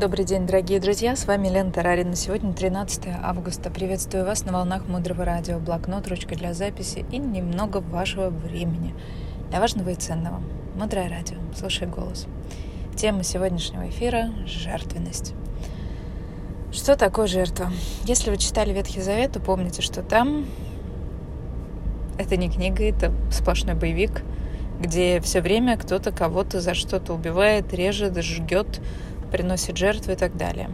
Добрый день, дорогие друзья, с вами Лена Тарарина. Сегодня 13 августа. Приветствую вас на волнах Мудрого Радио. Блокнот, ручка для записи и немного вашего времени для важного и ценного. Мудрое Радио. Слушай голос. Тема сегодняшнего эфира – жертвенность. Что такое жертва? Если вы читали Ветхий Завет, то помните, что там это не книга, это сплошной боевик, где все время кто-то кого-то за что-то убивает, режет, жгет, приносит жертву и так далее.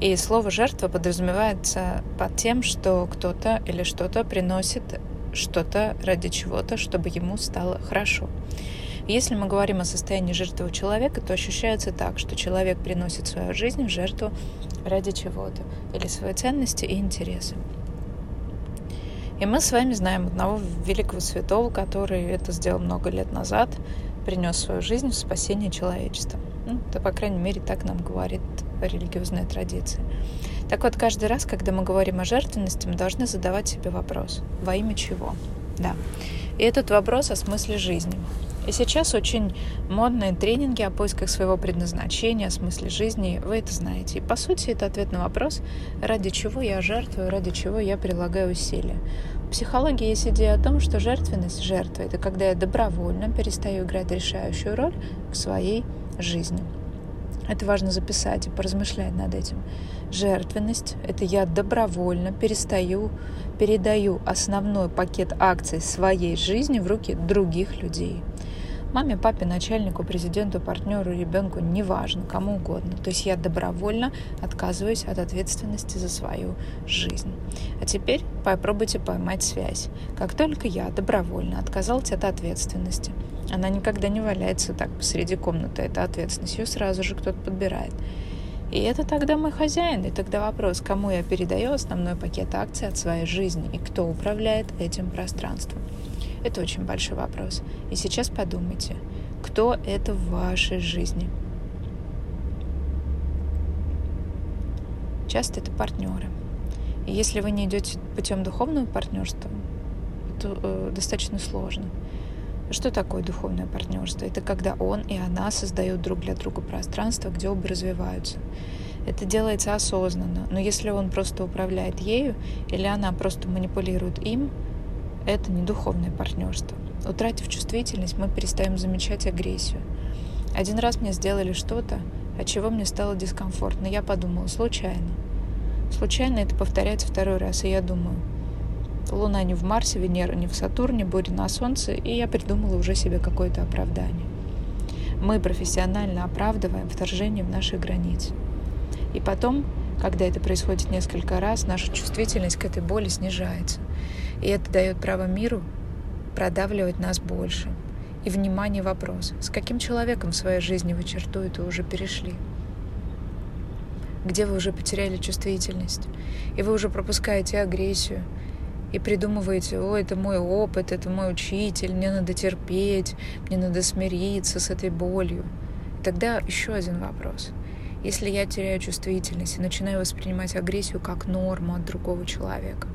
И слово «жертва» подразумевается под тем, что кто-то или что-то приносит что-то ради чего-то, чтобы ему стало хорошо. Если мы говорим о состоянии жертвы человека, то ощущается так, что человек приносит свою жизнь в жертву ради чего-то, или свои ценности и интересы. И мы с вами знаем одного великого святого, который это сделал много лет назад, принес свою жизнь в спасение человечества. Ну, то, по крайней мере, так нам говорит религиозная традиция. Так вот, каждый раз, когда мы говорим о жертвенности, мы должны задавать себе вопрос. Во имя чего? Да. И этот вопрос о смысле жизни. И сейчас очень модные тренинги о поисках своего предназначения, о смысле жизни, вы это знаете. И по сути это ответ на вопрос, ради чего я жертвую, ради чего я прилагаю усилия. В психологии есть идея о том, что жертвенность, жертва – это когда я добровольно перестаю играть решающую роль в своей жизни. Это важно записать и поразмышлять над этим. Жертвенность – это я добровольно перестаю, передаю основной пакет акций своей жизни в руки других людей. Маме, папе, начальнику, президенту, партнеру, ребенку, неважно, кому угодно. То есть я добровольно отказываюсь от ответственности за свою жизнь. А теперь попробуйте поймать связь. Как только я добровольно отказался от ответственности, она никогда не валяется так посреди комнаты, эта ответственность. Ее сразу же кто-то подбирает. И это тогда мой хозяин. И тогда вопрос, кому я передаю основной пакет акций от своей жизни и кто управляет этим пространством. Это очень большой вопрос. И сейчас подумайте, кто это в вашей жизни? Часто это партнеры. И если вы не идете путем духовного партнерства, то э, достаточно сложно. Что такое духовное партнерство? Это когда он и она создают друг для друга пространство, где оба развиваются. Это делается осознанно, но если он просто управляет ею или она просто манипулирует им, это не духовное партнерство. Утратив чувствительность, мы перестаем замечать агрессию. Один раз мне сделали что-то, от чего мне стало дискомфортно. Я подумала, случайно. Случайно это повторяется второй раз, и я думаю, Луна не в Марсе, Венера не в Сатурне, буря на Солнце, и я придумала уже себе какое-то оправдание. Мы профессионально оправдываем вторжение в наши границы. И потом, когда это происходит несколько раз, наша чувствительность к этой боли снижается. И это дает право миру продавливать нас больше. И внимание вопрос, с каким человеком в своей жизни вы черту эту уже перешли? Где вы уже потеряли чувствительность? И вы уже пропускаете агрессию, и придумываете, о, это мой опыт, это мой учитель, мне надо терпеть, мне надо смириться с этой болью. Тогда еще один вопрос. Если я теряю чувствительность и начинаю воспринимать агрессию как норму от другого человека,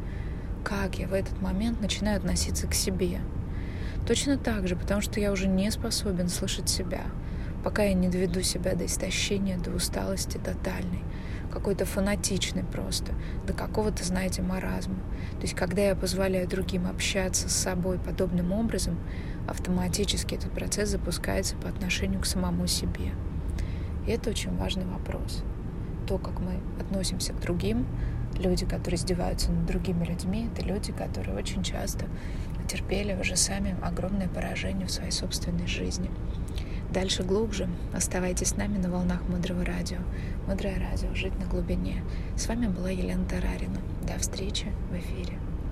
как я в этот момент начинаю относиться к себе? Точно так же, потому что я уже не способен слышать себя, пока я не доведу себя до истощения, до усталости тотальной, какой-то фанатичный просто, до какого-то, знаете, маразма. То есть, когда я позволяю другим общаться с собой подобным образом, автоматически этот процесс запускается по отношению к самому себе. И это очень важный вопрос. То, как мы относимся к другим, люди, которые издеваются над другими людьми, это люди, которые очень часто терпели уже сами огромное поражение в своей собственной жизни. Дальше глубже. Оставайтесь с нами на волнах Мудрого Радио. Мудрое Радио. Жить на глубине. С вами была Елена Тарарина. До встречи в эфире.